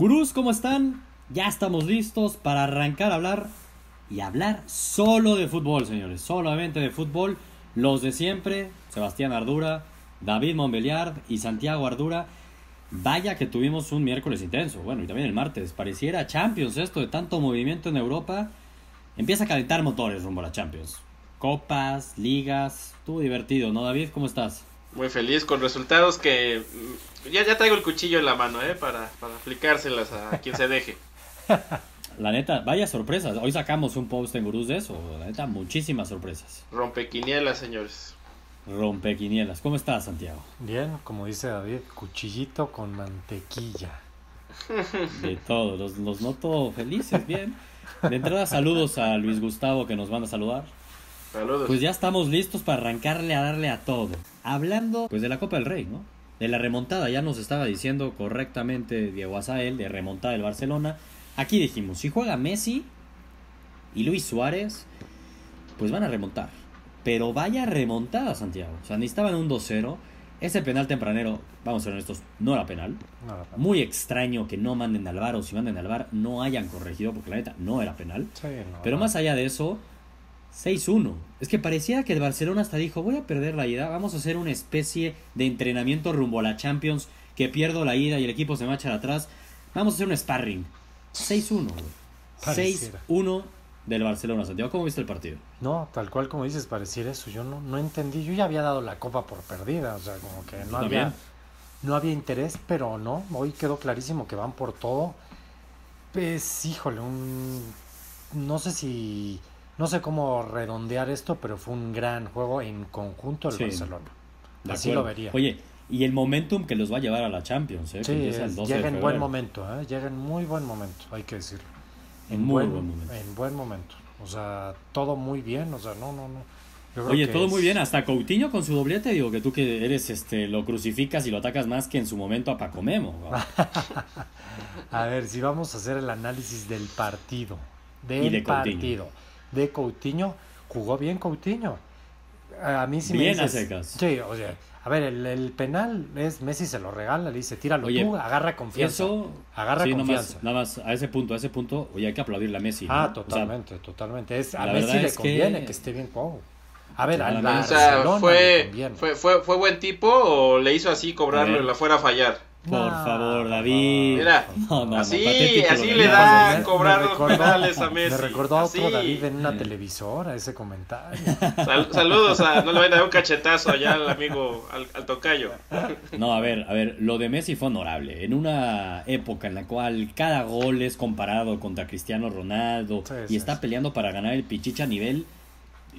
Gurús, ¿cómo están? Ya estamos listos para arrancar a hablar y hablar solo de fútbol, señores. Solamente de fútbol. Los de siempre, Sebastián Ardura, David Montbeliard y Santiago Ardura. Vaya que tuvimos un miércoles intenso. Bueno, y también el martes. Pareciera Champions esto de tanto movimiento en Europa. Empieza a calentar motores rumbo a la Champions. Copas, ligas. Estuvo divertido, ¿no, David? ¿Cómo estás? Muy feliz con resultados que ya, ya traigo el cuchillo en la mano, ¿eh? Para, para aplicárselas a quien se deje. La neta, vaya sorpresas. Hoy sacamos un post en Gurús de eso. La neta, muchísimas sorpresas. Rompequinielas, señores. Rompequinielas. ¿Cómo estás, Santiago? Bien, como dice David, cuchillito con mantequilla. De todo, los, los noto felices, bien. De entrada, saludos a Luis Gustavo que nos van a saludar. Saludos. Pues ya estamos listos para arrancarle a darle a todo. Hablando pues de la Copa del Rey, ¿no? De la remontada, ya nos estaba diciendo correctamente Diego Azael, de remontada del Barcelona. Aquí dijimos, si juega Messi y Luis Suárez, pues van a remontar. Pero vaya remontada, Santiago. O sea, necesitaban un 2-0. Ese penal tempranero, vamos a ser honestos, no era penal. No. Muy extraño que no manden al VAR o si manden al VAR no hayan corregido, porque la neta no era penal. Sí, no, Pero no. más allá de eso, 6-1. Es que parecía que el Barcelona hasta dijo, voy a perder la ida, vamos a hacer una especie de entrenamiento rumbo a la Champions, que pierdo la ida y el equipo se va a echar atrás. Vamos a hacer un sparring. 6-1. güey. Pareciera. 6-1 del Barcelona. Santiago, ¿cómo viste el partido? No, tal cual como dices, pareciera eso. Yo no, no entendí. Yo ya había dado la copa por perdida. O sea, como que no también. había, no había interés, pero no. Hoy quedó clarísimo que van por todo. Pues, híjole, un. No sé si. No sé cómo redondear esto, pero fue un gran juego en conjunto el Sí. Barcelona. Así lo vería. Oye, y el momentum que los va a llevar a la Champions, ¿eh? que Sí, empieza el es- 12 de llega en buen momento, ¿eh? llega en muy buen momento, hay que decirlo. En muy buen momento. En buen momento. O sea, todo muy bien, o sea, no, no, no. Yo Oye, que todo es- muy bien, hasta Coutinho con su doblete, digo que tú que eres este lo crucificas y lo atacas más que en su momento a Paco Memo. A ver, si vamos a hacer el análisis del partido, del Y de Coutinho. De Coutinho, jugó bien Coutinho. A mí sí Bien me a dices, secas. Sí, o sea, a ver, el, el penal es Messi se lo regala, le dice, tíralo Oye, tú, agarra confianza. Eso, agarra sí, confianza. Nada más, nada más a ese punto, a ese punto, oye, hay que aplaudirle a Messi. ¿no? Ah, O sea, totalmente, totalmente. Es, a la Messi verdad le es que- conviene que... esté bien jugado. A ver, al. O sea, fue, conviene. fue, fue, ¿fue buen tipo o le hizo así cobrarlo A y la fuera a fallar? Por No, favor, David. Mira, No, no, no, así, patético así lo le da Me- cobrar los recordó- penales a Messi. Me recordó a otro Así. David en una televisora ese comentario. Sal- saludos a, no le vayan a dar un cachetazo allá al amigo, al, al tocayo. No, a ver, a ver, lo de Messi fue honorable. En una época en la cual cada gol es comparado contra Cristiano Ronaldo Sí, y sí, está sí. peleando para ganar el Pichicha a nivel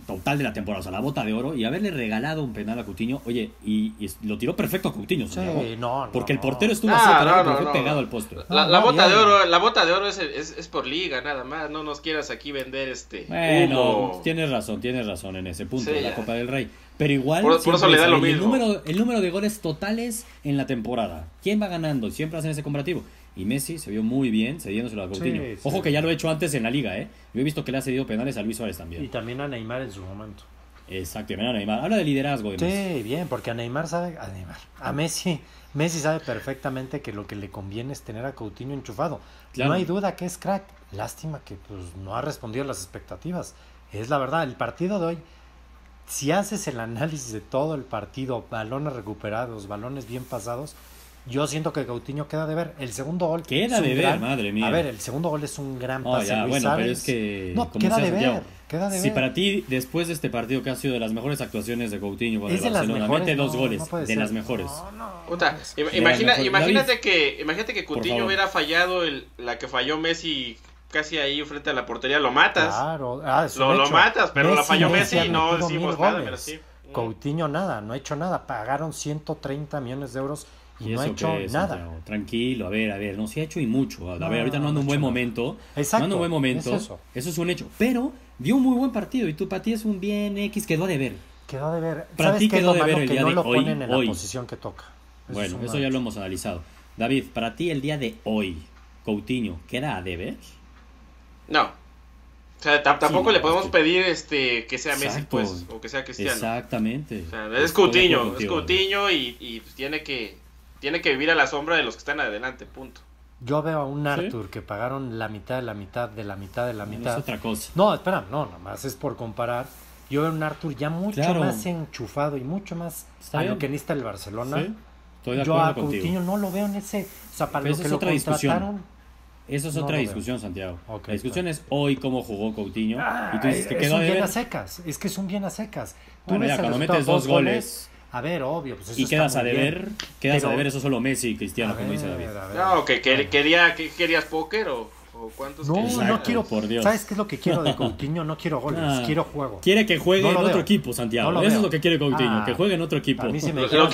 total de la temporada, o sea, la bota de oro y haberle regalado un penal a Coutinho, oye, y, y lo tiró perfecto a Coutinho, Sí, no, no, porque el portero estuvo No, parado, no, pero fue pegado al poste. La, No, la no, bota de oro, la bota de oro es, es, es por liga nada más, no nos quieras aquí vender este Bueno, humo. tienes razón, tienes razón en ese punto Sí, la. Copa del Rey. Pero igual, Por- eso le da lo el, mismo. número, el número de goles totales en la temporada. ¿Quién va ganando? Siempre hacen ese comparativo. Y Messi se vio muy bien cediéndoselo a Coutinho. Sí, sí. Ojo que ya lo he hecho antes en la liga, ¿eh? Yo he visto que le ha cedido penales a Luis Suárez Y también. también a Neymar en su momento. Exacto, mira, Neymar. Habla de liderazgo de Messi. Sí, bien, porque a Neymar sabe, a Neymar, a Messi, Messi sabe perfectamente que lo que le conviene es tener a Coutinho enchufado. Claro. No hay duda que es crack. Lástima que pues no ha respondido a las expectativas. Es la verdad, el partido de hoy, si haces el análisis de todo el partido, balones recuperados, balones bien pasados, yo siento que Coutinho queda de ver. El segundo gol Queda de ver, gran- madre mía. A ver, el segundo gol es un gran No, pase. ya, Luis bueno, pero es que. No, queda de ver, queda de Si ver. para ti, después de este partido que ha sido de las mejores actuaciones de Coutinho con es el de las Barcelona, mete dos no, goles, no de ser. las mejores. No, no. Puta, imagina, mejor. imagínate David, que imagínate que Coutinho hubiera fallado el, la que falló Messi casi ahí frente a la portería, lo matas. Claro, ah, Lo, lo matas, pero la falló Messi y no decimos mil nada, goles. pero sí. Coutinho nada, no ha hecho nada. Pagaron 130 millones de euros y, no ha eso hecho es, nada. Santiago? Tranquilo, a ver, a ver, no se ha hecho y mucho. A No, ver, ahorita no anda no un buen momento. Exacto, no anda un buen momento. es eso. es un hecho. Pero dio un muy buen partido y tú para ti es un bien X quedó de ver. Quedó de ver. Para ¿Sabes ti quedó de ver el Que día no de lo hoy, ponen en hoy. la posición que toca. Eso bueno, es eso ya lo hemos analizado. David, para ti el día de hoy, Coutinho, ¿queda a deber? No. O sea, tam- tampoco Sí, le podemos es que- pedir este que sea Messi, Exacto. pues, o que sea Cristiano. Exactamente. O sea, Estoy es Coutinho, es. Coutinho y, y, pues, tiene que tiene que vivir a la sombra de los que están adelante, punto. Yo veo a un Arthur que pagaron la mitad de la mitad de la mitad de la mitad. Es otra cosa. No, espera, no, nomás es por comparar. Yo veo a un Arthur ya mucho Claro. más enchufado y mucho más Está a bien. lo que necesita el Barcelona. Sí, Estoy de Yo acuerdo a contigo. Coutinho no lo veo en ese. O sea, para Pero lo esa que es lo otra discusión. contrataron. Eso es No otra discusión, Santiago. La discusión es hoy cómo jugó Coutinho. Ah, y tú dices que es quedó un bien a secas. Es que es un bien a secas. Tú Bueno, ves ya, el cuando metes dos goles A ver, obvio. Pues eso y está quedas a bien. deber, quedas Pero- a deber eso solo Messi y Cristiano, A como dice David. a ver. No, que, quería, que querías póker o, o cuántos No, querías? no quiero. por Dios. ¿Sabes qué es lo que quiero de Coutinho? No quiero goles, Ah. quiero juego. Quiere que juegue No en otro equipo, Santiago. No Eso es lo que quiere Coutinho, Ah, que juegue en otro equipo. a mí sí me- Lo,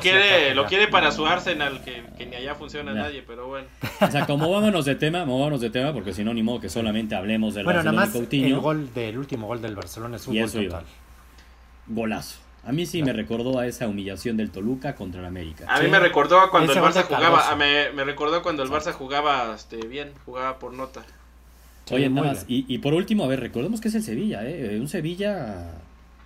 quiere, lo quiere para su Arsenal, que, que ni allá funciona nadie, pero bueno. O sea, como vámonos de tema, movámonos de tema, porque si no, ni modo que solamente hablemos del Bueno, nada Barcelona más y Coutinho. el gol del último gol del Barcelona es un Y gol total. Golazo. A mí sí me recordó a esa humillación del Toluca contra el América. A mí Sí. me recordó a cuando el Barça jugaba, a me, me recordó cuando el Barça jugaba este, bien, jugaba por nota. Sí, Oye, nada más, y, y por último, a ver, recordemos que es el Sevilla, ¿eh? Un Sevilla,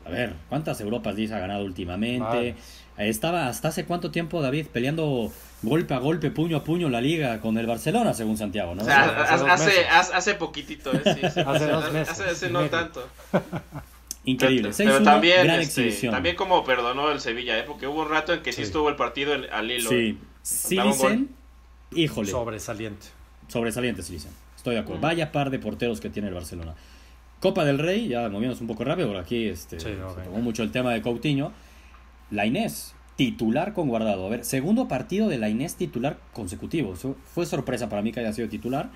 a ver, ¿cuántas Europas Leagues ha ganado últimamente? Vale. Eh, Estaba hasta hace cuánto tiempo, David, peleando golpe a golpe, puño a puño la liga con el Barcelona, según Santiago, ¿no? O sea, hace hace, hace, hace- hace poquitito, ¿eh? Sí, sí. Hace dos meses Hace, no tanto. Increíble. Pero, 6-1, también, gran este, exhibición. también como perdonó el Sevilla, ¿eh? Porque hubo un rato en que sí, Sí. estuvo el partido en- al hilo. ¿eh? Sí, un Silicen, híjole, Sobresaliente. sobresaliente Silicen. Estoy de acuerdo. Mm. Vaya par de porteros que tiene el Barcelona. Copa del Rey, ya moviéndonos un poco rápido, por aquí este, Sí, se no, venga. tomó mucho el tema de Coutinho. La Inés, titular con guardado. A ver, segundo partido de la Inés titular consecutivo. Eso fue sorpresa para mí que haya sido titular.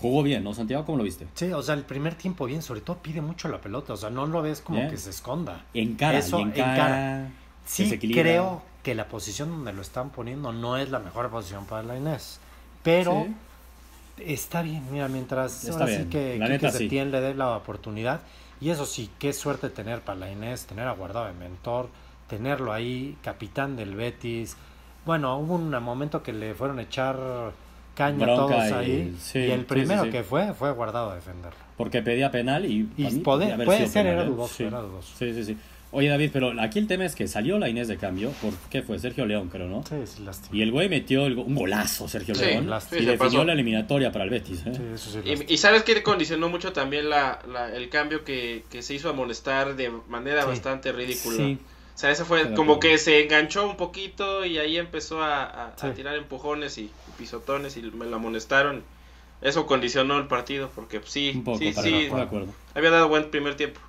Jugó bien, ¿no, Santiago? ¿Cómo lo viste? Sí, o sea, el primer tiempo bien, sobre todo pide mucho la pelota, o sea, no lo ves como que se esconda. En cara, Eso, en en cara. Sí, creo que la posición donde lo están poniendo no es la mejor posición para la Inés, pero Sí. está bien, mira, mientras Está ahora bien, sí que, la que, neta que sí. Setién le dé la oportunidad, y eso sí, qué suerte tener para la Inés, tener a Guardado de mentor, tenerlo ahí, capitán del Betis. Bueno, hubo un momento que le fueron a echar caña a Bronca todos y- ahí, sí, y el sí, primero sí, sí. que fue, fue Guardado a defenderlo. Porque pedía penal y. Y mí puede- podía haber puede sido ser, era ¿eh? dudoso, Sí. era dudoso. Sí, sí, sí. Oye, David, pero aquí el tema es que salió la Inés de cambio. ¿Por qué fue? Sergio León, creo, ¿no? Sí, sí, lástima. Y el güey metió el go- un golazo, Sergio Sí, León. sí, y se definió pasó. la eliminatoria para el Betis. ¿eh? Sí, eso sí. Y, y sabes que condicionó mucho también la, la- el cambio que, que se hizo amonestar de manera Sí. bastante ridícula. Sí. O sea, ese fue como que se enganchó un poquito y ahí empezó a, a- tirar empujones y, y pisotones y me lo amonestaron. Eso condicionó el partido porque pues, sí, Un poco, sí, para sí, de acuerdo. había dado buen primer tiempo.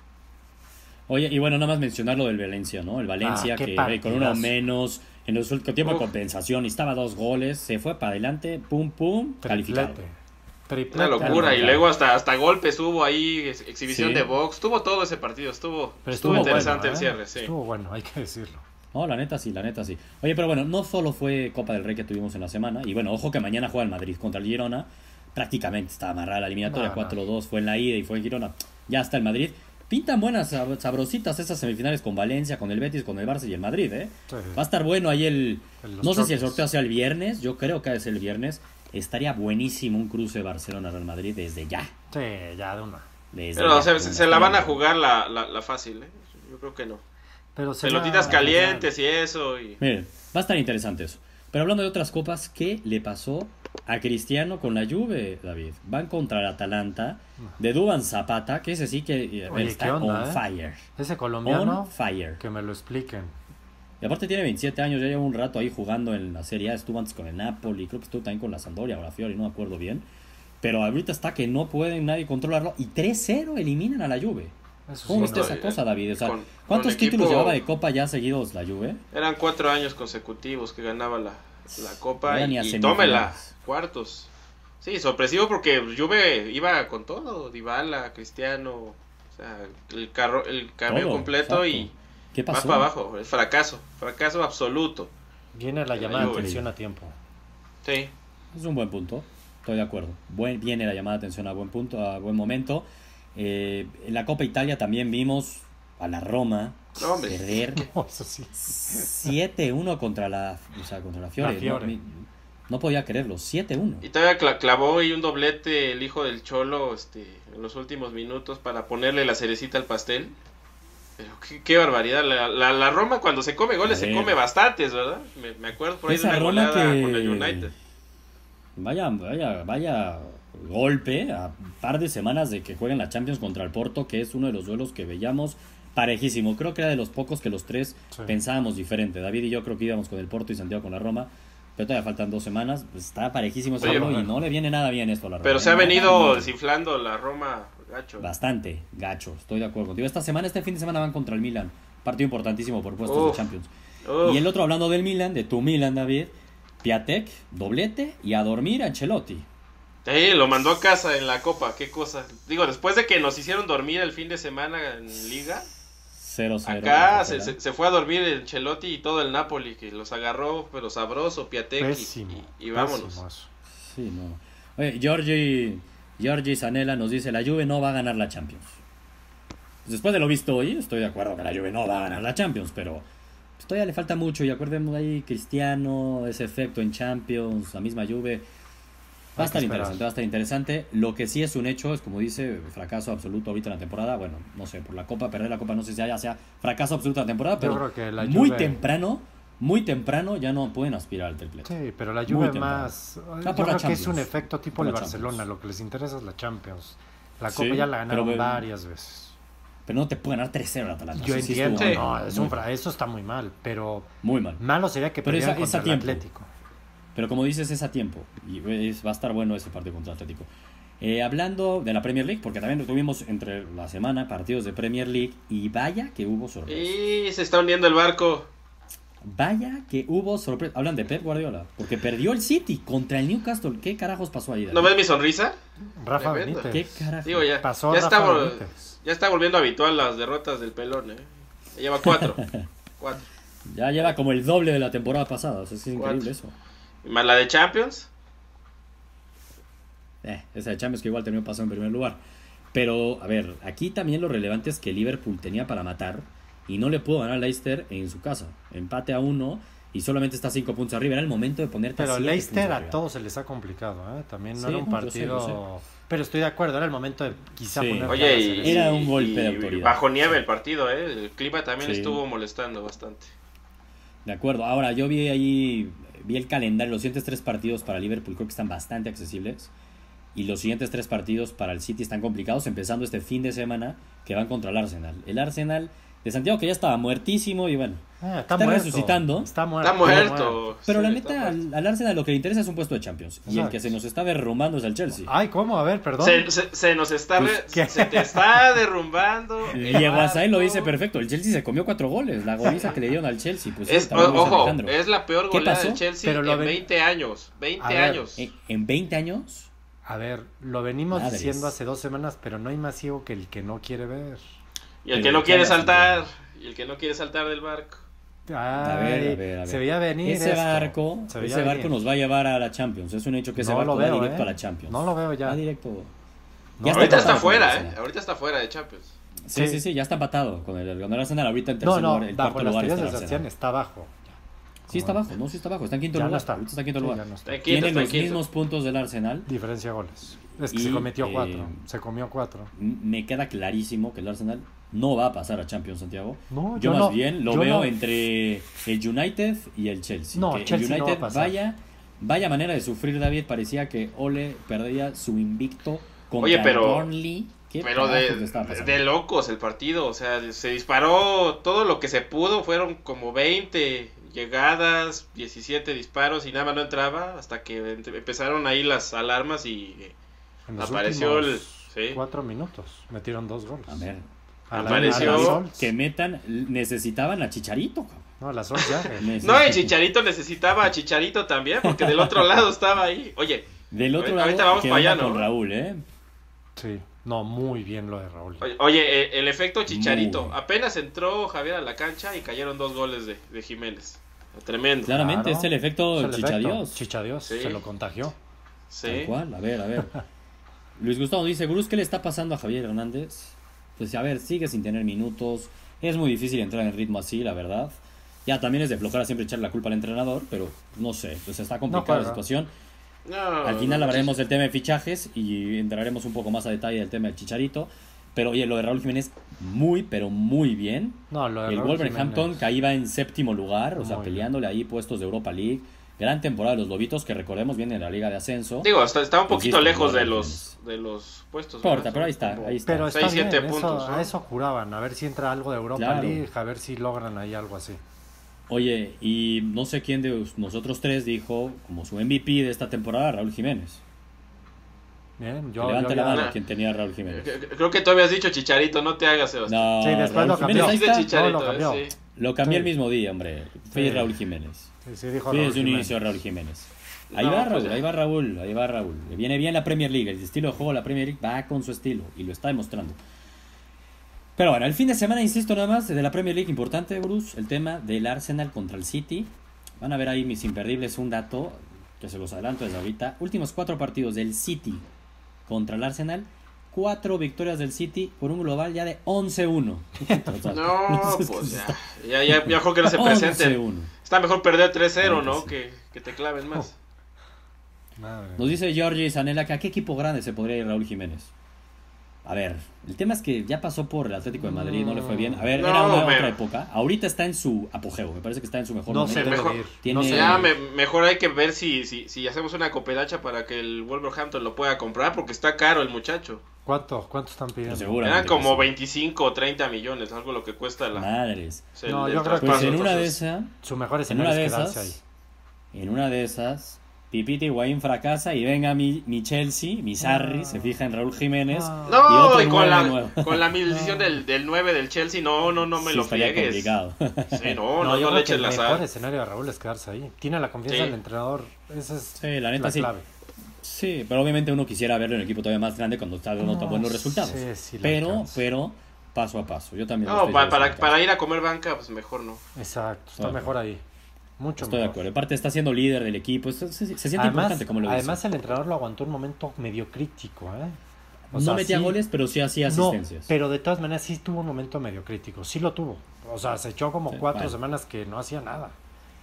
Oye, y bueno, nada más mencionar lo del Valencia, ¿no? El Valencia Ah, qué que eh, con uno menos, en el último tiempo de compensación, y estaba dos goles, se fue para adelante, pum, pum, calificado. Una locura. Y luego hasta, hasta golpes hubo ahí, ex- exhibición Sí. de box. Tuvo todo ese partido. Estuvo, Pero estuvo, estuvo interesante bueno, el ¿eh? cierre. Sí. Estuvo bueno, hay que decirlo. No, la neta sí, la neta sí. Oye, pero bueno, no solo fue Copa del Rey que tuvimos en la semana, y bueno, ojo que mañana juega el Madrid contra el Girona, prácticamente está amarrada la eliminatoria, No, no. 4-2 fue en la ida y fue en Girona, ya está el Madrid. Pintan buenas, sab- sabrositas esas semifinales con Valencia, con el Betis, con el Barça y el Madrid, ¿eh? Sí. Va a estar bueno ahí el... No sé si el sorteo sea el viernes, yo creo que es el viernes. Estaría buenísimo un cruce Barcelona-Real Madrid desde ya. Sí, ya de una. desde Pero ya, se, la van a jugar la, la, la fácil. ¿eh? Yo creo que no. Pero Pelotitas calientes y eso. Y... Miren, va a estar interesante eso. Pero hablando de otras copas, ¿qué le pasó a Cristiano con la Juve, David? Van contra el Atalanta de Duban Zapata, que ese sí que eh, Oye, está ¿qué onda, on eh? fire. Ese On colombiano, fire. que me lo expliquen. Y aparte tiene 27 años, ya lleva un rato ahí jugando en la Serie A, estuvo antes con el Napoli, creo que estuvo también con la Sampdoria o la Fiori, no me acuerdo bien. Pero ahorita está que no pueden nadie controlarlo y 3-0 eliminan a la Juve. Eso ¿Cómo sí, no, esa eh, cosa, David? O sea, con- ¿cuántos con títulos equipo- llevaba de Copa ya seguidos la Juve? Eran cuatro años consecutivos que ganaba la, la Copa. Y, tómela, cuartos. Sí, sorpresivo porque Juve iba con todo. Dybala, Cristiano. O sea, el, carro, el cambio Todo, completo y ¿Qué más pasó? para abajo. El fracaso. Fracaso absoluto. Viene la La llamada de atención a tiempo. Sí. Es un buen punto, estoy de acuerdo. Buen, viene la llamada de atención a buen punto, a buen momento. Eh, en la Copa Italia también vimos a la Roma No, perder No, sí. 7-1 contra la, o sea, contra la Fiore. La Fiore. No, no podía creerlo, 7-1. Y todavía cla- clavó ahí un doblete el hijo del Cholo este, en los últimos minutos para ponerle la cerecita al pastel. Pero qué, qué barbaridad. La, la, la Roma cuando se come goles se come bastantes, ¿verdad? Me, me acuerdo por ahí Esa de una que- con el United. Vaya, vaya, vaya golpe a un par de semanas de que jueguen la Champions contra el Porto, que es uno de los duelos que veíamos parejísimo. Creo que era de los pocos que los tres Sí. pensábamos diferente. David y yo creo que íbamos con el Porto y Santiago con la Roma. Pero todavía faltan dos semanas. Pues está parejísimo ese y no le viene nada bien esto a la Roma. Pero se ha ¿eh? venido No, desinflando la Roma, gacho. Bastante, gacho. Estoy de acuerdo contigo. Esta semana, este fin de semana van contra el Milan. Partido importantísimo por puestos Uf. de Champions. Uf. Y el otro hablando del Milan, de tu Milan, David. Piatek, doblete y a dormir a Ancelotti. Sí, lo mandó a casa en la copa, qué cosa. Digo, después de que nos hicieron dormir el fin de semana en Liga, 0-0. acá la se, se- fue a dormir el Chelotti y todo el Napoli, que los agarró, pero sabroso, Piatek, y- Pésimo. y, y vámonos. Sí, no. Oye, Giorgi, Giorgi Sanela nos dice, la Juve no va a ganar la Champions. Pues después de lo visto hoy, estoy de acuerdo que la Juve no va a ganar la Champions, pero pues, todavía le falta mucho. Y acuérdense ahí, Cristiano, ese efecto en Champions, la misma Juve. Va a estar interesante, va a estar interesante. Lo que sí es un hecho, es como dice, fracaso absoluto ahorita en la temporada. Bueno, no sé, por la Copa, perder la Copa, no sé si haya sea fracaso absoluto en la temporada, Yo pero creo que la muy temprano, muy temprano ya no pueden aspirar al triplete. Sí, pero la Juve más... Ah, Yo por la creo que es un efecto tipo el la Barcelona. Champions. Lo que les interesa es la Champions. La Sí, Copa ya la ganaron pero- varias veces. Pero no te pueden dar 3-0 al Atalanta. Yo sí entiendo, no, es un fra- eso está muy mal, pero Muy mal. malo sería que perdieran esa- es a contra el tiempo. Atlético. Pero como dices, es a tiempo. Y es- va a estar bueno ese partido contra Atlético. Eh, hablando de la Premier League, porque también tuvimos entre la semana partidos de Premier League. Y vaya que hubo sorpresa. Y se está hundiendo el barco. Vaya que hubo sorpresa. Hablan de Pep Guardiola. Porque perdió el City contra el Newcastle. ¿Qué carajos pasó ahí? David? ¿No ves mi sonrisa? Rafa Tremendo. Benítez. ¿Qué carajos? Digo, ya, Pasó ya, Rafa está, vol- Benítez. ya está volviendo habitual las derrotas del pelón, ¿eh? Ya lleva cuatro. cuatro. Ya lleva como el doble de la temporada pasada. O sea, es increíble eso. Y Más la de Champions. Eh, esa de Champions que igual terminó pasando en primer lugar. Pero, a ver, aquí también lo relevante es que Liverpool tenía para matar y no le pudo ganar a Leicester en su casa. Empate a uno y solamente está cinco puntos arriba. Era el momento de ponerte a Pero siete Leicester a todos se les ha complicado, ¿eh? También no Sí, era un no, yo sé, partido... Pero estoy de acuerdo, era el momento de quizá Sí. poner Oye, y, Era un golpe y de autoridad. Bajo nieve el partido, ¿eh? El clima también Sí. estuvo molestando bastante. De acuerdo. Ahora, yo vi ahí, vi el calendario. Los siguientes tres partidos para Liverpool creo que están bastante accesibles. Y los siguientes tres partidos para el City están complicados, empezando este fin de semana que van contra el Arsenal. El Arsenal de Santiago que ya estaba muertísimo y bueno. Ah, está, Está muerto. resucitando. Está muerto. Está muerto. Pero Sí, la neta, al, al Arsenal lo que le interesa es un puesto de Champions. Y el que se nos está derrumbando es el Chelsea. Ay, ¿cómo? A ver, perdón. Se, se- se nos está. Pues, se te está derrumbando. el Diego Azael lo dice perfecto. El Chelsea se comió cuatro goles. La goliza que le dieron al Chelsea. Pues Es, ojo, Alejandro. es la peor ¿Qué goleada del Chelsea Pero lo en ven- 20 años. 20 A ver, años. En, en 20 años. A ver, lo venimos Madres. diciendo hace dos semanas, pero no hay más ciego que el que no quiere ver. Y el que no ¿qué quiere saltar. Y el que no quiere saltar del barco. Ay, A ver, a ver, a ver. Se veía venir ese esto. barco, ese barco nos va a llevar a la Champions. Es un hecho que ese No barco lo va veo, directo ¿eh? a la Champions. No lo veo ya. Va directo. No, Ya Ahorita está fuera, ¿eh? Arsenal. Ahorita está fuera de Champions. Sí, sí, Sí. sí, ya está empatado con el, con el Arsenal ahorita en No, tercer no, lugar. El bajo cuarto lugar está de el Arsenal. está abajo. Sí, está abajo, no, sí está abajo. Está en quinto Ya lugar. no está. Está en quinto Sí, lugar. no está. Tiene los mismos puntos del Arsenal. Diferencia de goles. Es que Y, se cometió eh, cuatro. Se comió cuatro. Me queda clarísimo que el Arsenal no va a pasar a Champions, Santiago. No, yo, yo más no- bien lo veo no. entre el United y el Chelsea. No, que Chelsea el no va a United pasar. vaya, vaya manera de sufrir, David. Parecía que Ole perdía su invicto contra Oye, pero- Burnley. ¿Qué Pero de, de- de locos el partido, o sea, se disparó todo lo que se pudo, fueron como 20 llegadas, 17 disparos y nada más no entraba hasta que empezaron ahí las alarmas y eh, En los apareció el... sí. cuatro minutos. Metieron dos goles. A ver, A Apareció- la que metan, necesitaban a Chicharito. No, la Sol ya. eh. No, y Chicharito necesitaba a Chicharito también, porque del otro lado estaba ahí. Oye, Del otro Ahorita- lado, vamos para allá, ¿no? con Raúl, ¿eh? Sí. No, muy bien lo de Raúl. oye, oye, eh, el efecto Chicharito, Muy. apenas entró Javier a la cancha y cayeron dos goles de, de Jiménez. Tremendo. Claramente, Claro. es el efecto Es el efecto. Chichadios. Chichadios. Sí. Se lo contagió. Sí. Tal cual, a ver, a ver. Luis Gustavo dice, Bruce, ¿qué le está pasando a Javier Hernández? Pues a ver, sigue sin tener minutos. Es muy difícil entrar en ritmo así, la verdad. Ya también es de flojera siempre echar la culpa al entrenador, pero no sé, pues está complicada la situación. No, Al final no, hablaremos del tema de fichajes y entraremos un poco más a detalle del tema del Chicharito. Pero oye, lo de Raúl Jiménez, muy, pero muy bien. No, lo de El Raúl Wolverhampton Jiménez. que iba en séptimo lugar, o sea, peleándole ahí puestos de Europa League. Gran temporada de los Lobitos, que recordemos viene en la Liga de Ascenso. Digo, está, está un poquito Insisto, lejos de los, de los puestos. ¿verdad? pero ahí está, ahí está. Pero está Seis, bien, siete eso- puntos, ¿no? a eso juraban, a ver si entra algo de Europa Claro. League, a ver si logran ahí algo así. Oye, y no sé quién de nosotros tres dijo como su MVP de esta temporada, Raúl Jiménez. Bien, yo, levante yo la mano quien tenía a Raúl Jiménez. Creo que tú habías dicho Chicharito, no te hagas, Sebastián. No, Sí, después Raúl lo cambió. No, lo cambió. sí. Lo cambié Sí. el mismo día, hombre. Fui Sí. Raúl Jiménez. Sí, sí, dijo Fui Raúl desde un inicio Raúl Jiménez. Ahí No, va pues Raúl, ahí va Raúl, ahí va Raúl. Le viene bien la Premier League, el estilo de juego de la Premier League va con su estilo y lo está demostrando. Pero bueno, el fin de semana, insisto nada más, de la Premier League importante, Bruce, el tema del Arsenal contra el City. Van a ver ahí mis imperdibles un dato que se los adelanto desde ahorita. Últimos cuatro partidos del City contra el Arsenal. Cuatro victorias del City por un global ya de 11-1. O sea, No, sé pues ya. Ya, ya, ya mejor que no se presenten. 11-1. Está mejor perder 3-0, Claro que ¿no? Que, que te claven más. Madre. Nos dice Georgie Sanela que a qué equipo grande se podría ir Raúl Jiménez. A ver, el tema es que ya pasó por el Atlético de Madrid, no le fue bien. A ver, No, era una me- otra época. Ahorita está en su apogeo, me parece que está en su mejor No momento. debe mejor-. Tiene- No se Ya, me- mejor hay que ver si, si, si hacemos una cooperacha para que el Wolverhampton lo pueda comprar, porque está caro el muchacho. ¿Cuánto, ¿Cuánto están pidiendo? Eran como sí. 25 o 30 millones, algo lo que cuesta la, Madres. No, el yo creo que- Pues en una de esas, Su mejor en escenario una es de ahí. esas, en una de esas, Pipita Higuaín fracasa y venga mi, mi Chelsea, mi Sarri, No. se fija en Raúl Jiménez. No. Y No, otro y, con, la, nuevo. con la maldición del, del 9 del Chelsea, no, no, no me Sí, lo estaría friegues. complicado. Sí, no, no, No, no, yo le creo que eches el la mejor sal. escenario de Raúl es quedarse ahí. Tiene la confianza Sí. del entrenador. Esa es Sí, la neta sí. clave. Sí, pero obviamente uno quisiera verlo en un equipo todavía más grande cuando está dando tan No, buenos resultados. sí, sí le pero, alcanza. pero, paso a paso. Yo también. No, para, para, le ir a comer banca, pues mejor no. Exacto, está de mejor ahí. Mucho Estoy de acuerdo. Aparte está siendo líder del equipo. Se, se siente Además, importante como lo además dice. el entrenador lo aguantó un momento medio crítico, ¿eh? O No sea, metía sí- goles, pero sí hacía No, asistencias. pero de todas maneras sí tuvo un momento medio crítico. Sí lo tuvo. O sea, se echó como Sí, cuatro semanas que no hacía nada.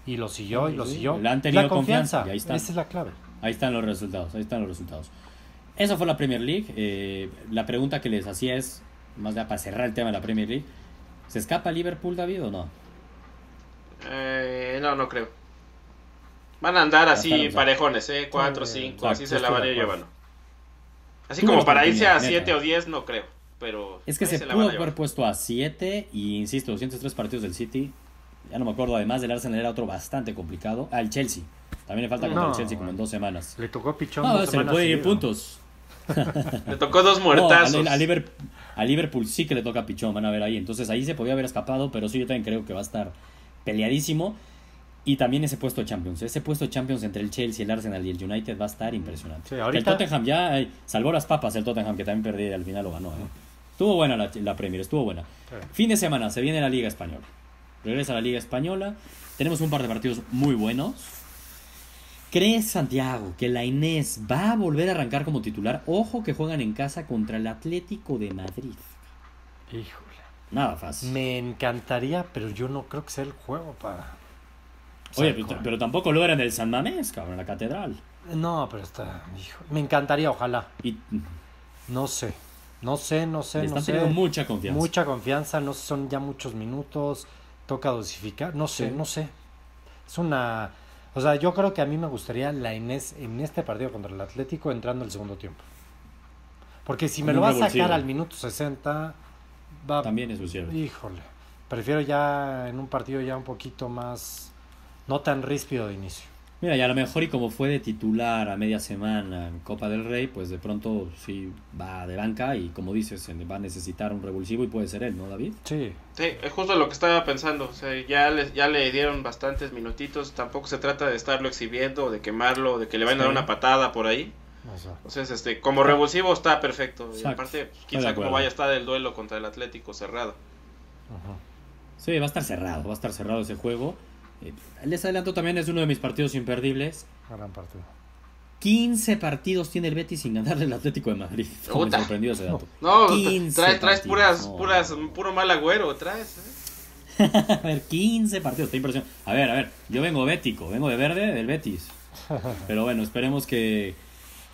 Y lo siguió y lo siguió. le han tenido la confianza, ahí está. Esa es la clave. Ahí están los resultados. Ahí están los resultados. Esa fue la Premier League. Eh, la pregunta que les hacía es, más ya para cerrar el tema de la Premier League, ¿se escapa Liverpool, David, o no? Eh, no, no creo. Van a andar así parejones, ¿eh? 4, sí, 5, exacto, así se la van a ir llevando. Así como para irse a oportunidad, 7 neta. o 10, no creo. Pero Es que se, la pudo haber puesto a 7 y, insisto, 203 partidos del City. Ya no me acuerdo, además del Arsenal era otro bastante complicado. Ah, el Chelsea. También le falta contra No. el Chelsea como en dos semanas. Le tocó pichón. No, dos se le pueden ir puntos. Le tocó dos No, muertazos. a, a Liverpool, a Liverpool sí que le toca pichón, van a ver ahí. Entonces ahí se podía haber escapado, pero sí yo también creo que va a estar peleadísimo. Y también ese puesto de Champions. Ese puesto de Champions entre el Chelsea, el Arsenal y el United va a estar impresionante. Sí, Que ahorita- El Tottenham ya eh, salvó las papas, el Tottenham, que también perdí y al final lo ganó. ¿eh? Estuvo buena la, la Premier, estuvo buena. Sí. Fin de semana, se viene la Liga Española. Regresa a la Liga Española. Tenemos un par de partidos muy buenos. ¿Crees, Santiago, que la Inés va a volver a arrancar como titular? Ojo que juegan en casa contra el Atlético de Madrid. Híjole. Nada fácil. Me encantaría, pero yo no creo que sea el juego para. o Oye, sea, pero, tampoco lo era en el San Mamés, cabrón, en la catedral. No, pero está. hijo, me encantaría, ojalá. Y No sé. No sé, no sé, le no están sé. teniendo mucha confianza. Mucha confianza, no sé, son ya muchos minutos, toca dosificar, no sé, Sí. no sé. Es una... O sea, yo creo que a mí me gustaría la Inés en este partido contra el Atlético entrando el segundo tiempo. Porque si me lo va a sacar al minuto 60, va... También eso es cierto. Híjole. Prefiero ya en un partido ya un poquito más... No tan ríspido de inicio. Mira, y a lo mejor y como fue de titular a media semana en Copa del Rey, pues de pronto sí va de banca y como dices, se va a necesitar un revulsivo y puede ser él, ¿no, David? Sí. Sí, es justo lo que estaba pensando. O sea, ya le, ya le dieron bastantes minutitos. Tampoco se trata de estarlo exhibiendo, de quemarlo, de que le vayan a dar una patada por ahí. O sea, Entonces, este, como revulsivo está perfecto. Y Exacto. aparte, pues, quién sabe cómo vaya a estar el duelo contra el Atlético cerrado. ajá, Sí, va a estar cerrado, va a estar cerrado ese juego. Eh, les adelanto también, es uno de mis partidos imperdibles. gran partido. 15 partidos tiene el Betis sin ganarle al Atlético de Madrid. Como sorprendió ese dato. No, 15 traes, puras, no. puras, puro mal agüero, traes. ¿eh? A ver, 15 partidos, está impresionante. A ver, a ver, yo vengo bético, vengo de verde del Betis. Pero bueno, esperemos que...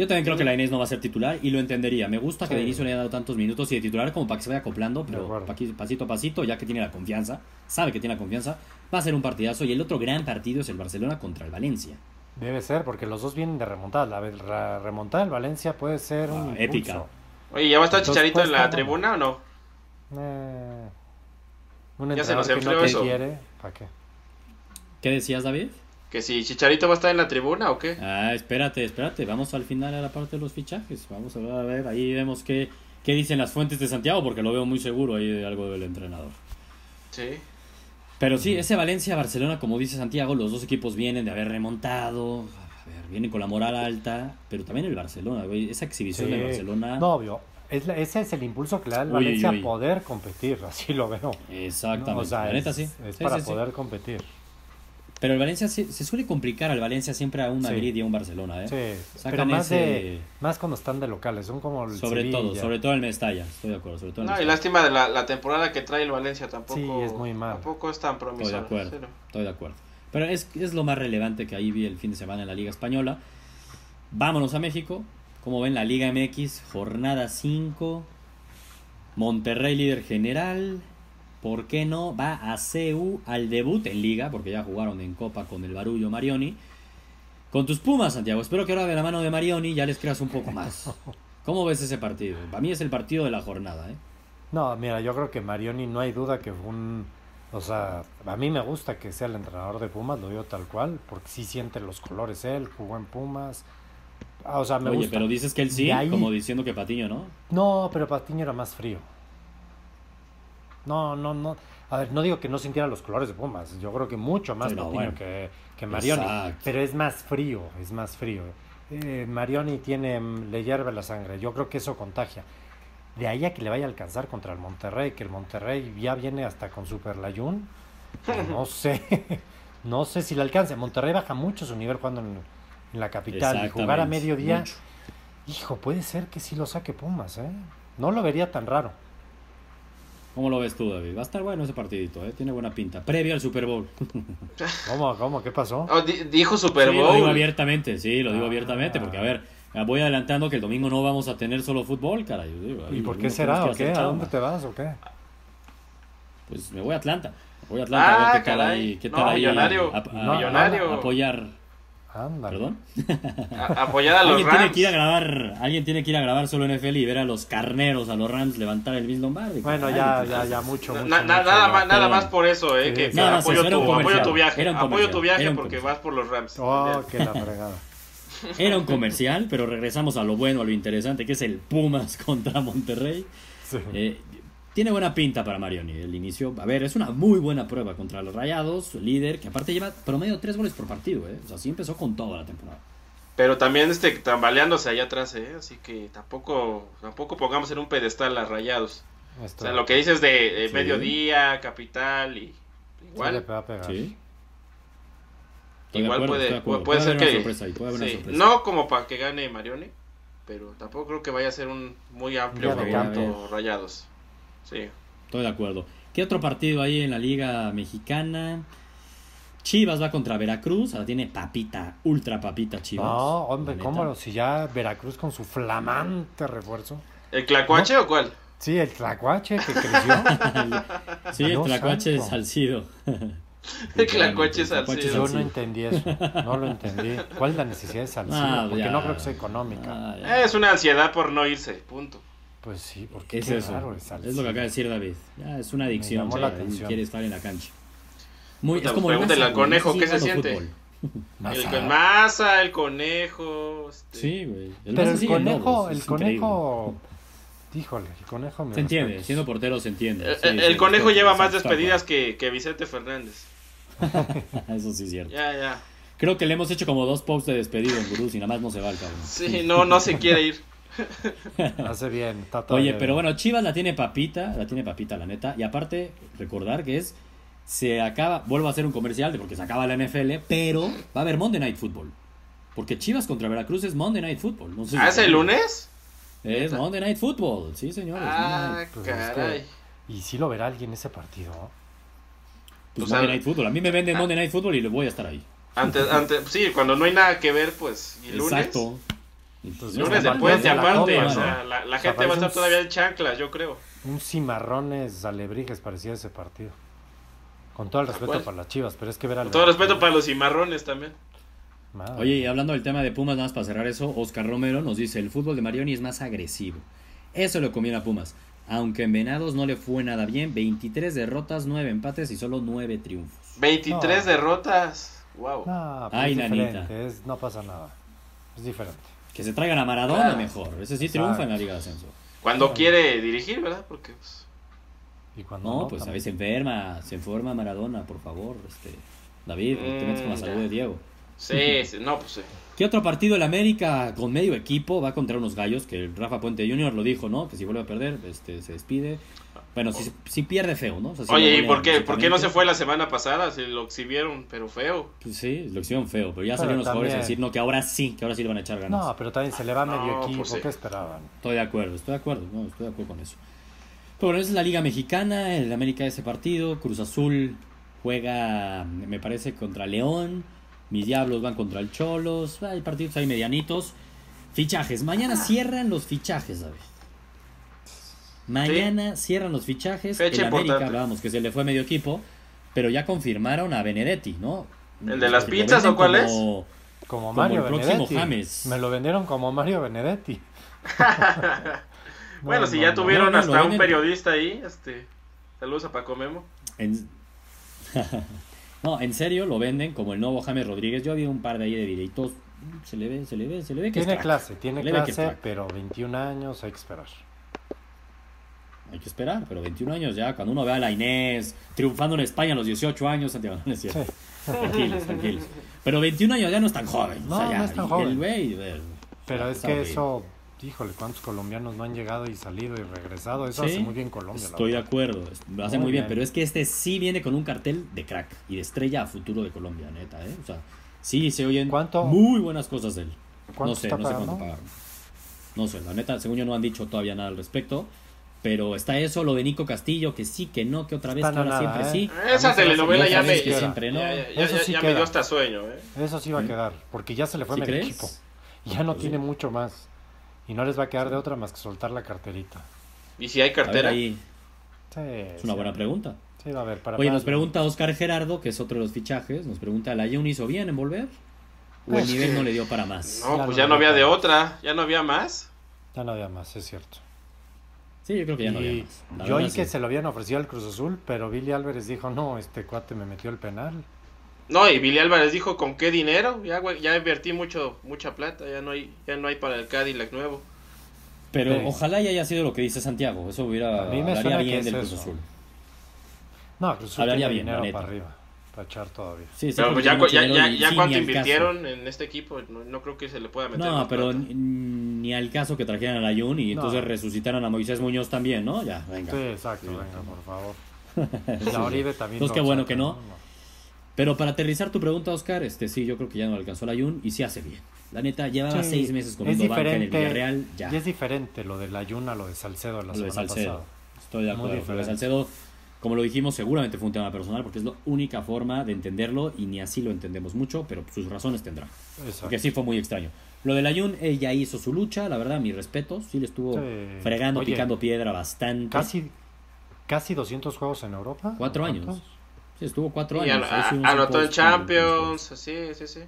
Yo también creo que la Inés no va a ser titular y lo entendería. Me gusta que de inicio le haya dado tantos minutos y de titular como para que se vaya acoplando, pero pasito a pasito, ya que tiene la confianza, sabe que tiene la confianza, Va a ser un partidazo. Y el otro gran partido es el Barcelona contra el Valencia. Debe ser, porque los dos vienen de remontada. La, remontada del Valencia puede ser Ah, un épica. Oye, ¿ya va a estar Entonces, Chicharito en la tribuna o no? Eh, un Ya se nos que no enfrió te eso. quiere, ¿para qué? ¿Qué decías, David? Que si Chicharito va a estar en la tribuna o qué. Ah, espérate, espérate. Vamos al final a la parte de los fichajes. Vamos a ver, a ver, ahí vemos qué, qué dicen las fuentes de Santiago, porque lo veo muy seguro ahí de algo del entrenador. Sí. Pero sí, ese Valencia-Barcelona, como dice Santiago, los dos equipos vienen de haber remontado. A ver, vienen con la moral alta. Pero también el Barcelona, güey. Esa exhibición Sí. del Barcelona. No, obvio. Es la- ese es el impulso que le da al Valencia uy, uy. a poder competir, así lo veo. Exactamente. No, o sea, la neta es, sí. es Sí, para sí, sí. poder competir. Pero el Valencia se, se suele complicar al Valencia siempre a un Sí. Madrid y a un Barcelona, ¿eh? Sí, Sacan pero más, ese- de, más cuando están de locales, son como el Sobre todo, sobre todo el Mestalla. Estoy de acuerdo, sobre todo el No, y lástima de la, la temporada que trae el Valencia tampoco. Sí, es muy mal. Tampoco es tan Estoy de promisorio. acuerdo. Estoy de acuerdo. Pero es, es lo más relevante que ahí vi el fin de semana en la Liga Española. Vámonos a México. Como ven, la Liga MX, jornada 5. Monterrey líder general. ¿Por qué no? Va a CU al debut en Liga, porque ya jugaron en Copa con el Barullo Marioni. Con tus Pumas, Santiago. Espero que ahora de la mano de Marioni ya les creas un poco más. ¿Cómo ves ese partido? Para mí es el partido de la jornada, ¿eh? No, mira, yo creo que Marioni no hay duda que fue un... O sea, a mí me gusta que sea el entrenador de Pumas, lo digo tal cual, porque sí siente los colores él, jugó en Pumas. Ah, o sea, me Oye, gusta. pero dices que él sí, ahí- como diciendo que Patiño no. No, pero Patiño era más frío. No, no, no. A ver, no digo que no sintiera los colores de Pumas. Yo creo que mucho más Patiño bueno. que, que Marioni. Exacto. Pero es más frío, es más frío. Eh, Marioni tiene, mm, le hierve la sangre. Yo creo que eso contagia. De ahí a que le vaya a alcanzar contra el Monterrey, que el Monterrey ya viene hasta con Super Layun. pues No sé, no sé si le alcance. Monterrey baja mucho su nivel jugando en, en la capital y jugar a mediodía. mucho. Hijo, puede ser que sí lo saque Pumas, ¿eh? No lo vería tan raro. ¿Cómo lo ves tú, David? Va a estar bueno ese partidito, ¿eh? Tiene buena pinta. Previo al Super Bowl. ¿Cómo, cómo? ¿Qué pasó? Oh, di- dijo Super Sí, lo digo Bowl. abiertamente, sí, lo digo Ah. abiertamente, porque a ver, voy adelantando que el domingo no vamos a tener solo fútbol, caray. yo digo, ¿Y ahí por qué será o qué? ¿A dónde te vas o qué? Pues me voy a Atlanta. Voy a Atlanta a ver qué tal caray. ahí. ¿Qué No, tal ahí? millonario. A- a- No, millonario. a- apoyar. Ándale. ¿Perdón? A- apoyar a los Alguien tiene Rams. que ir a grabar, alguien tiene que ir a grabar solo NFL y ver a los carneros, a los Rams levantar el Bill Lombardi. Bueno, ya, ya, ya, mucho, Na- mucho. na- mucho, nada, más, nada más por eso, eh, Sí, que apoyo, tu, apoyo comercial, tu viaje, apoyo tu viaje porque vas por los Rams. Oh, qué la fregada. Era un comercial, pero regresamos a lo bueno, a lo interesante, que es el Pumas contra Monterrey. Sí. Eh, tiene buena pinta para Marioni el inicio. A ver, es una muy buena prueba contra los Rayados, líder, que aparte lleva promedio tres goles por partido. ¿eh? O sea, sí empezó con toda la temporada. Pero también este tambaleándose allá atrás, eh, así que tampoco tampoco pongamos en un pedestal a Rayados. O sea, lo que dices de Sí. mediodía, capital y sí igual. Sí. Igual acuerdo, puede, puede, ser que ahí, puede haber sí, no como para que gane Marione, pero tampoco creo que vaya a ser un muy amplio favorito. Rayados. Sí. Estoy de acuerdo. ¿Qué otro partido ahí en la Liga Mexicana? Chivas va contra Veracruz. Ahora tiene papita, ultra papita Chivas. No, hombre, ¿cómo? Si ya Veracruz con su flamante refuerzo. ¿El Clacuache o cuál? Sí, el Tlacuache que creció. Sí, el Tlacuache santo. Salcido. El Clacuache El Tlacuache Salcido. Yo no entendí eso. No lo entendí. ¿Cuál es la necesidad de Salcido? Ah, Porque ya. no creo que sea económica. Ah. Es una ansiedad por no irse, punto. Pues sí, porque Es qué eso. raro es lo que acaba de decir David. Ya, es una adicción. llamó la sea, atención. Quiere estar en la cancha. Muy, Puta, es como pregúntale al conejo, ¿qué se siente? El con Maza, el conejo. este, Sí, güey. Pero el conejo, el conejo. Híjole, el conejo me Se entiende, respetos. siendo portero se entiende. El, Sí, el- sí, el conejo lleva sí, más despedidas que, que Vicente Fernández. Eso sí es cierto. Ya, ya. Creo que le hemos hecho como dos posts de despedido en Gurús y nada más no se va el cabrón. Sí, no, no se quiere ir. Hace bien. está Oye, todavía pero bueno, Chivas la tiene papita, la tiene papita, la neta. Y aparte, recordar que es. Se acaba, vuelvo a hacer un comercial de porque se acaba la NFL, pero va a haber Monday Night Football. Porque Chivas contra Veracruz es Monday Night Football. No sé si ¿Ah, es el lunes? Es Monday Night Football, sí, señores. Ah. Pues es que- caray. ¿Y si lo verá alguien ese partido? Pues o sea, Monday Night Football. A mí me venden Monday Night Football y le voy a estar ahí. Antes, antes, sí, cuando no hay nada que ver, pues. ¿Y lunes? Entonces, Lunes Los de partidos puente de la aparte, Copa, o ¿no? sea, la, la O sea, gente va a estar un- todavía en chanclas, yo creo. Un cimarrones alebrijes parecía ese partido. Con todo el respeto ¿Cuál? para las chivas, pero es que ver a Con todo respeto para los cimarrones también. Madre. Oye, y hablando del tema de Pumas, nada más para cerrar eso, Oscar Romero nos dice, el fútbol de Marioni es más agresivo. Eso le conviene a Pumas. Aunque en Venados no le fue nada bien, 23 derrotas, 9 empates y solo 9 triunfos. 23 No. derrotas. Wow. No, Ay, es nanita. es- no pasa nada. Es diferente. Que se traigan a Maradona Claro. mejor. Ese sí Exacto. triunfa en la Liga de Ascenso. Cuando Claro. quiere dirigir, ¿verdad? Porque pues, Y cuando No, pues a también. veces se enferma, se enferma Maradona, por favor. Este, David, no te metes con la Mm, salud ya. de Diego. Sí, sí, no, pues sí. ¿Qué otro partido el América con medio equipo va contra unos gallos? Que el Rafa Puente Jr. lo dijo, ¿no? Que si vuelve a perder, este, se despide. Bueno, si, si pierde feo, ¿no? O sea, si Oye, ¿y por qué, por qué no se fue la semana pasada? Si lo exhibieron, pero feo. Pues sí, lo hicieron feo, pero ya Pero salieron los jugadores a decir, no, que ahora sí, que ahora sí le van a echar ganas. No, pero también se le va medio No, equipo. pues sí. ¿Qué esperaban? Estoy de acuerdo, estoy de acuerdo, no, estoy de acuerdo con eso. Pero bueno, esa es la Liga Mexicana, el América de ese partido, Cruz Azul juega, me parece, contra León, mis Diablos van contra el Cholos, hay partidos ahí medianitos. Fichajes, mañana cierran los fichajes, David. Mañana cierran los fichajes. Fecha el América, importante. hablábamos que se le fue medio equipo, pero ya confirmaron a Benedetti, ¿no? ¿El de las Lo pizzas o cuál es? como- Como Como Mario próximo Benedetti. James. Me lo vendieron como Mario Benedetti. Bueno, No, si no, ya tuvieron no, no, hasta un periodista ahí, este, saludos a Paco Memo. En... no, en serio, lo venden como el nuevo James Rodríguez. Yo había un par de ahí de videitos. Se le ve, se le ve, se le ve que es Tiene crack. clase, tiene le es clase, pero 21 años hay que esperar. Hay que esperar, pero 21 años ya, cuando uno ve a la Inés triunfando en España a los 18 años, Santiago, no es cierto. Sí. Tranquilos, tranquilos. Pero 21 años ya no es tan joven. No, o sea, ya, no es tan joven. El güey, eh, Pero es que eso, híjole, ¿cuántos colombianos no han llegado y salido y regresado? Eso Sí, hace muy bien Colombia. Estoy de acuerdo, lo hace Muy muy bien, bien. pero es que este sí viene con un cartel de crack y de estrella a futuro de Colombia, neta, ¿eh? O sea, sí se oyen ¿Cuánto? muy buenas cosas de él. ¿Cuánto No sé, está no sé cuánto pagaron. No sé, la neta, según yo no han dicho todavía nada al respecto. Pero está eso, lo de Nico Castillo, que sí, que no, que otra vez, que ahora siempre ¿eh? sí. Esa A telenovela ya me, que siempre no. ya, ya- Eso ya- sí ya me dio hasta sueño, ¿eh? Eso sí va a quedar, porque ya se le fue ¿Sí medio crees? equipo. Ya no Pues tiene sí. mucho más. Y no les va a quedar de otra más que soltar la carterita. Y si hay ver, cartera. ahí Sí, es una sí. buena pregunta. Sí, va a ver. Para Oye, más- nos pregunta Oscar Gerardo, que es otro de los fichajes, nos pregunta, ¿la Jun hizo bien en volver? ¿O el Es nivel que- no le dio para más? No, Ya pues no ya no había había de otra, ya no había más. Ya no había más, es cierto. Sí, yo creo que ya no había más. La yo oí que sí. se lo habían ofrecido al Cruz Azul, pero Billy Álvarez dijo, no, este cuate me metió el penal. No, y Billy Álvarez dijo, ¿con qué dinero? Ya, güey, ya invertí mucho, mucha plata, ya no hay, ya no hay para el Cadillac nuevo. Pero Sí. ojalá y haya sido lo que dice Santiago. Eso hubiera A mí me hablaría suena que bien es del Cruz eso. Azul. No, Cruz Azul Hablaría tiene bien, la dinero para arriba, para echar todavía. Sí, sí, Pero pues ya, ya, dinero ya, y ya sí, cuánto caso. invirtieron en este equipo, no, no creo que se le pueda meter No, pero ni, ni al caso que trajeran a la Jun y No. entonces resucitaran a Moisés Muñoz también, ¿no? Ya, venga. Sí, exacto, Sí. venga, por favor. Sí, Y sí. a Oribe también. Entonces, lo qué bueno que no. Pero para aterrizar tu pregunta, Oscar, este sí, yo creo que ya no alcanzó la Jun y sí hace bien. La neta, llevaba Sí, seis meses es banca en el Villarreal, ya. Y es diferente lo de la Yuna, lo de Salcedo la Lo de Salcedo. pasada. Estoy de acuerdo. Lo de. Salcedo, como lo dijimos, seguramente fue un tema personal porque es la única forma de entenderlo y ni así lo entendemos mucho, pero sus razones tendrá. Exacto. Porque sí fue muy extraño. Lo de la Jun, ella hizo su lucha, la verdad, mi respeto. Sí le estuvo Sí. fregando, Oye, picando piedra bastante. Casi, casi 200 juegos en Europa. Cuatro ¿o años. Sí, estuvo cuatro Y años. an- anotó en Champions, sí, sí, sí.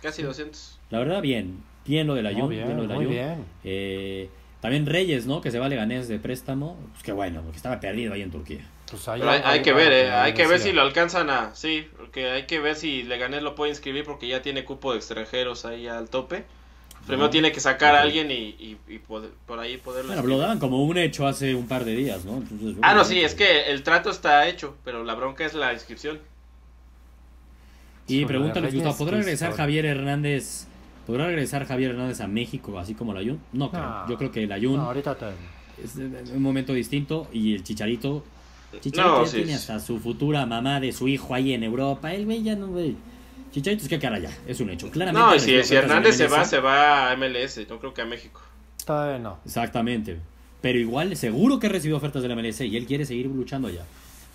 Casi 200. La verdad, bien. Bien lo de la Jun. bien, bien lo de la muy Jun. bien. Eh, también Reyes, ¿no? Que se va a Leganés de préstamo. Pues qué bueno, porque estaba perdido ahí en Turquía. Pues hay, hay que ver, eh, hay que ver si lo alcanzan a... Sí, porque hay que ver si Leganés lo puede inscribir porque ya tiene cupo de extranjeros ahí al tope. Primero Ah, tiene que sacar a alguien y, y- y poder- por ahí poderlo Bueno, lo daban como un hecho hace un par de días, ¿no? Entonces, Ah, no, sí, es que el trato está hecho, pero la bronca es la inscripción. Y pregúntale, Gustavo, ¿podrá regresar historia. Javier Hernández? ¿Podrá regresar Javier Hernández a México así como la Jun? No creo. No. Yo creo que la Jun No, ahorita te... es un momento distinto y el Chicharito. Chicharito No, ya sí, tiene sí. hasta su futura mamá de su hijo ahí en Europa. El güey ya no, güey. Chicharito es que cara ya, es un hecho. Claramente. No, y si, si Hernández se va, se va a MLS, no creo que a México. Todavía no. Exactamente. Pero igual, seguro que recibió ofertas de la MLS y él quiere seguir luchando allá.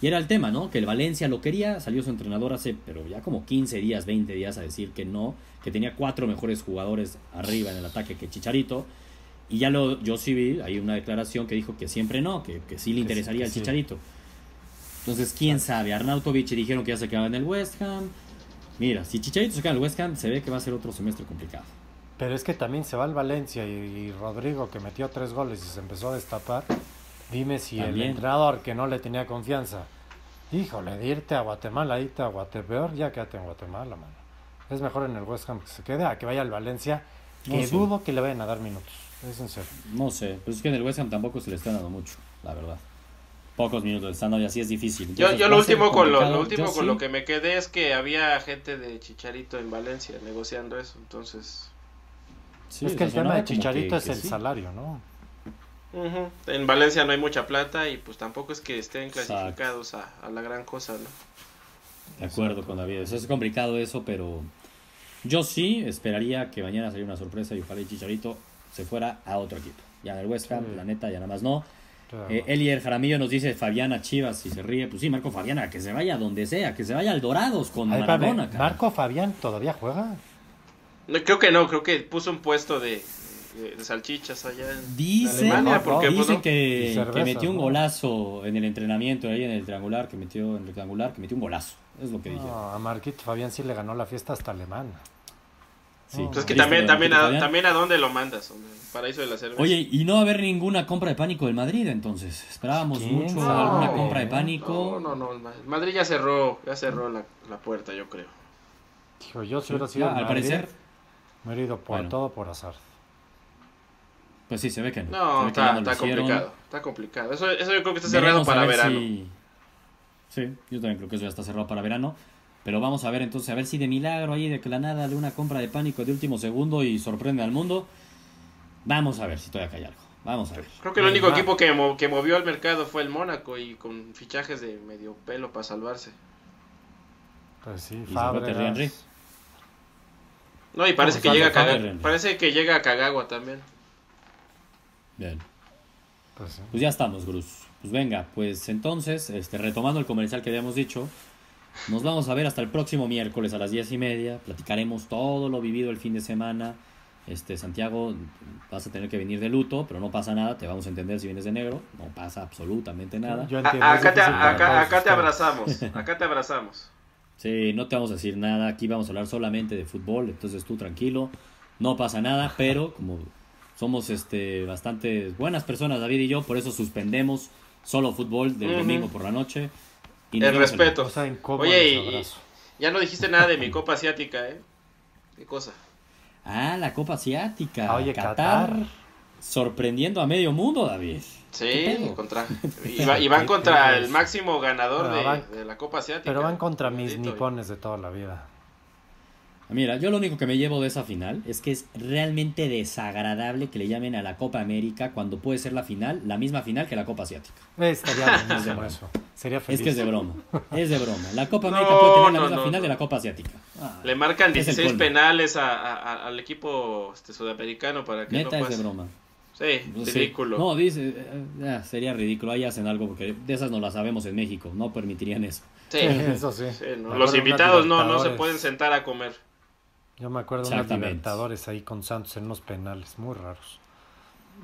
Y era el tema, ¿no? Que el Valencia lo quería, salió su entrenador hace, pero ya como 15 días, 20 días a decir que no, que tenía cuatro mejores jugadores arriba en el ataque que Chicharito. Y ya lo, yo sí vi, hay una declaración que dijo que siempre no, que, que sí le interesaría al sí. Chicharito. Entonces, quién sabe. Arnautovic dijeron que ya se quedaba en el West Ham. Mira, si Chicharito se queda en el West Ham, se ve que va a ser otro semestre complicado. Pero es que también se va al Valencia y, y Rodrigo que metió tres goles y se empezó a destapar. Dime si También. el entrenador que no le tenía confianza, híjole, de irte a Guatemala, irte a Guatemala, peor ya quédate en Guatemala, mano. Es mejor en el West Ham que se quede a que vaya al Valencia, que No sé. dudo que le vayan a dar minutos. Es en serio. No sé, pues es que en el West Ham tampoco se le está dando mucho, la verdad. Pocos minutos están dando y así es difícil. Yo, Entonces, yo lo último, con lo, lo último Yo con sí. lo que me quedé es que había gente de Chicharito en Valencia negociando eso, entonces... Sí, es que el tema de Chicharito que- es que el sí. salario, ¿no? En Valencia no hay mucha plata y pues tampoco es que estén clasificados a, a la gran cosa, ¿no? De acuerdo con David. Eso es complicado eso, pero yo sí esperaría que mañana saliera una sorpresa y ojalá el Chicharito se fuera a otro equipo. Ya en el West Ham, Sí. la neta, ya nada más no. Claro. Eh, Elier Jaramillo nos dice Fabiana Chivas y se ríe. Pues sí, Marco Fabiana, que se vaya donde sea, que se vaya al Dorados con Ay, Maradona. cabrón. Marco Fabián todavía juega. No, Creo que no, creo que puso un puesto de, de- salchichas allá en Dicen, Alemania, no, porque pues, dicen no. que, cervezas, que metió un ¿no? golazo en el entrenamiento ahí en el triangular, que metió en el rectangular, que metió un golazo. Es lo que dije. No, a Marquito Fabián sí le ganó la fiesta hasta alemana. Sí. No, Pues que ¿Viste también, también, a, también a dónde lo mandas, hombre. Paraíso de la cerveza. Oye, y no va a haber ninguna compra de pánico del Madrid entonces. Esperábamos ¿Quién mucho sabe? alguna compra de No, pánico. No, no, no. Madrid ya cerró, ya cerró la, la puerta, yo creo. Dijo, yo si hubiera sido al Madrid, parecer, me hubiera ido por Bueno. todo por azar. pues sí, se ve que no. No, que está, complicado. Está complicado. Eso, eso yo creo que está cerrado Veremos para ver verano. si- Sí, yo también creo que eso ya está cerrado para verano. Pero vamos a ver entonces, a ver si de milagro ahí, de la nada, de una compra de pánico de último segundo y sorprende al mundo. Vamos a ver si todavía hay algo. Vamos a ver. Creo que el único equipo que, mo- que movió al mercado fue el Mónaco y con fichajes de medio pelo para salvarse. Pues sí, Y Henry. No, y parece ¿Cómo que llega a Caga- parece que llega a Kagawa también. Bien. Pues sí. Pues ya estamos, Gruz. Pues venga, pues entonces, este, retomando el comercial que habíamos dicho, nos vamos a ver hasta el próximo miércoles a las diez y media. Platicaremos todo lo vivido el fin de semana. Este, Santiago, vas a tener que venir de luto, pero no pasa nada, te vamos a entender si vienes de negro, no pasa absolutamente nada. Yo A- entiendo, acá, te, acá, acá abrazamos. Acá te abrazamos. Sí, no te vamos a decir nada, aquí vamos a hablar solamente de fútbol, entonces tú tranquilo, no pasa nada, pero como somos este bastante buenas personas, David y yo, por eso suspendemos solo fútbol del domingo por la noche. Y El respeto. O sea, en cómo Oye, y-. Ya no dijiste nada de mi copa asiática, ¿eh? ¿Qué cosa? Ah, la Copa Asiática. Ah, oye, Qatar, Qatar. sorprendiendo a medio mundo, David. ¿Qué Sí, contra, y, va- y van contra el máximo ganador de, van- de la Copa Asiática. Pero van contra mis nipones de toda la vida. Mira, yo lo único que me llevo de esa final es que es realmente desagradable que le llamen a la Copa América cuando puede ser la final, la misma final que la Copa Asiática. Eh, Estaría Es de buenísimo broma. eso. Sería Es que es de broma. Es de broma. La Copa No, América puede tener la no, misma no, final no. de la Copa Asiática. Ah, Le marcan Es el 16 colmo. penales a- a- a- al equipo este, sudamericano para que neta no es de broma. Sí, Sí. ridículo. No, dice, eh, eh, sería ridículo. Ahí hacen algo porque de esas no las sabemos en México. No permitirían eso. Sí, Eso sí. sí, no. Me Los invitados no, no se pueden sentar a comer. Yo me acuerdo de unos libertadores ahí con Santos en unos penales muy raros.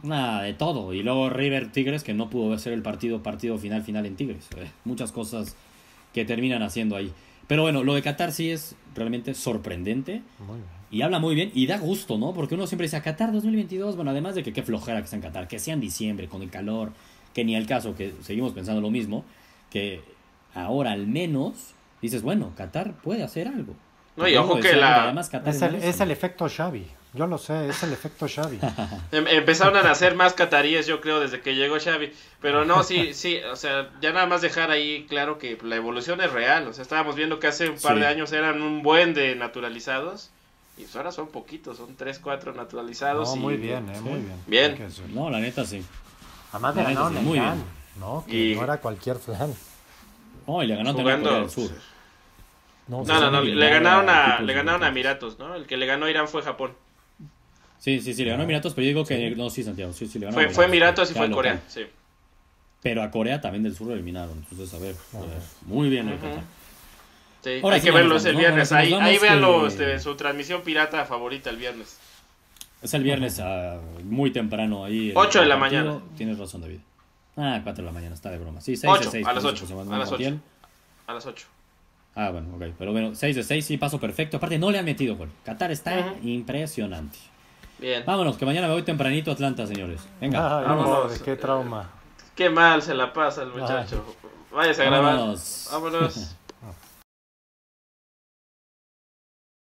Nada, de todo. Y luego River Tigres, que no pudo ser el partido, partido final, final en Tigres. Eh, muchas cosas que terminan haciendo ahí. Pero bueno, lo de Qatar sí es realmente sorprendente. Muy bien. Y habla muy bien y da gusto, ¿no? Porque uno siempre dice Qatar 2022. Bueno, además de que qué flojera que sea en Qatar, que sea en diciembre con el calor, que ni al caso, que seguimos pensando lo mismo, que ahora al menos dices, bueno, Qatar puede hacer algo. No, y ojo que la- "Bueno, además Qatar Es el, malísimo". es el efecto Xavi. Yo lo sé, es el efecto Xavi. Em- empezaron a nacer más cataríes, yo creo, desde que llegó Xavi. Pero no, sí, sí, o sea, ya nada más dejar ahí claro que la evolución es real. O sea, estábamos viendo que hace un par Sí. de años eran un buen de naturalizados. Y pues ahora son poquitos, son 3, 4 naturalizados. No, y- muy bien, eh, Sí. muy bien. Bien. No, la neta sí. Además sí, el muy bien. ¿no? Que Y- no era cualquier flan. No, y le ganó también a. Corea del Sur. No, No, no, le ganaron a, le ganaron a. Emiratos, ¿no? El que le ganó a Irán fue Japón. Sí, sí, sí, le ganó a Emiratos, pero yo digo que... No, sí, Santiago, sí, sí, le ganó a Fue, fue Emiratos y fue Corea, local. sí. Pero a Corea también del Sur lo eliminaron. Entonces, a ver, a ver, muy bien. Ujú. Qatar. Sí, Ahora hay sí que verlos vamos, el viernes. Ahí, ahí véanlo, que- este, su transmisión pirata favorita el viernes. Es el viernes ah, muy temprano ahí. el- Ocho de la partido. mañana. Tienes razón, David. Ah, 4 de la mañana, está de broma. Sí, 6 de Ocho, 6. a las ocho, a las ocho. A las 8. Ah, bueno, ok. Pero bueno, 6 de 6, sí, paso perfecto. Aparte, no le han metido gol. Qatar está impresionante. Bien. Vámonos, que mañana me voy tempranito a Atlanta, señores. Venga. Ay, vámonos. qué trauma. Qué mal se la pasa el muchacho. Váyase a grabar. Vámonos. Vámonos.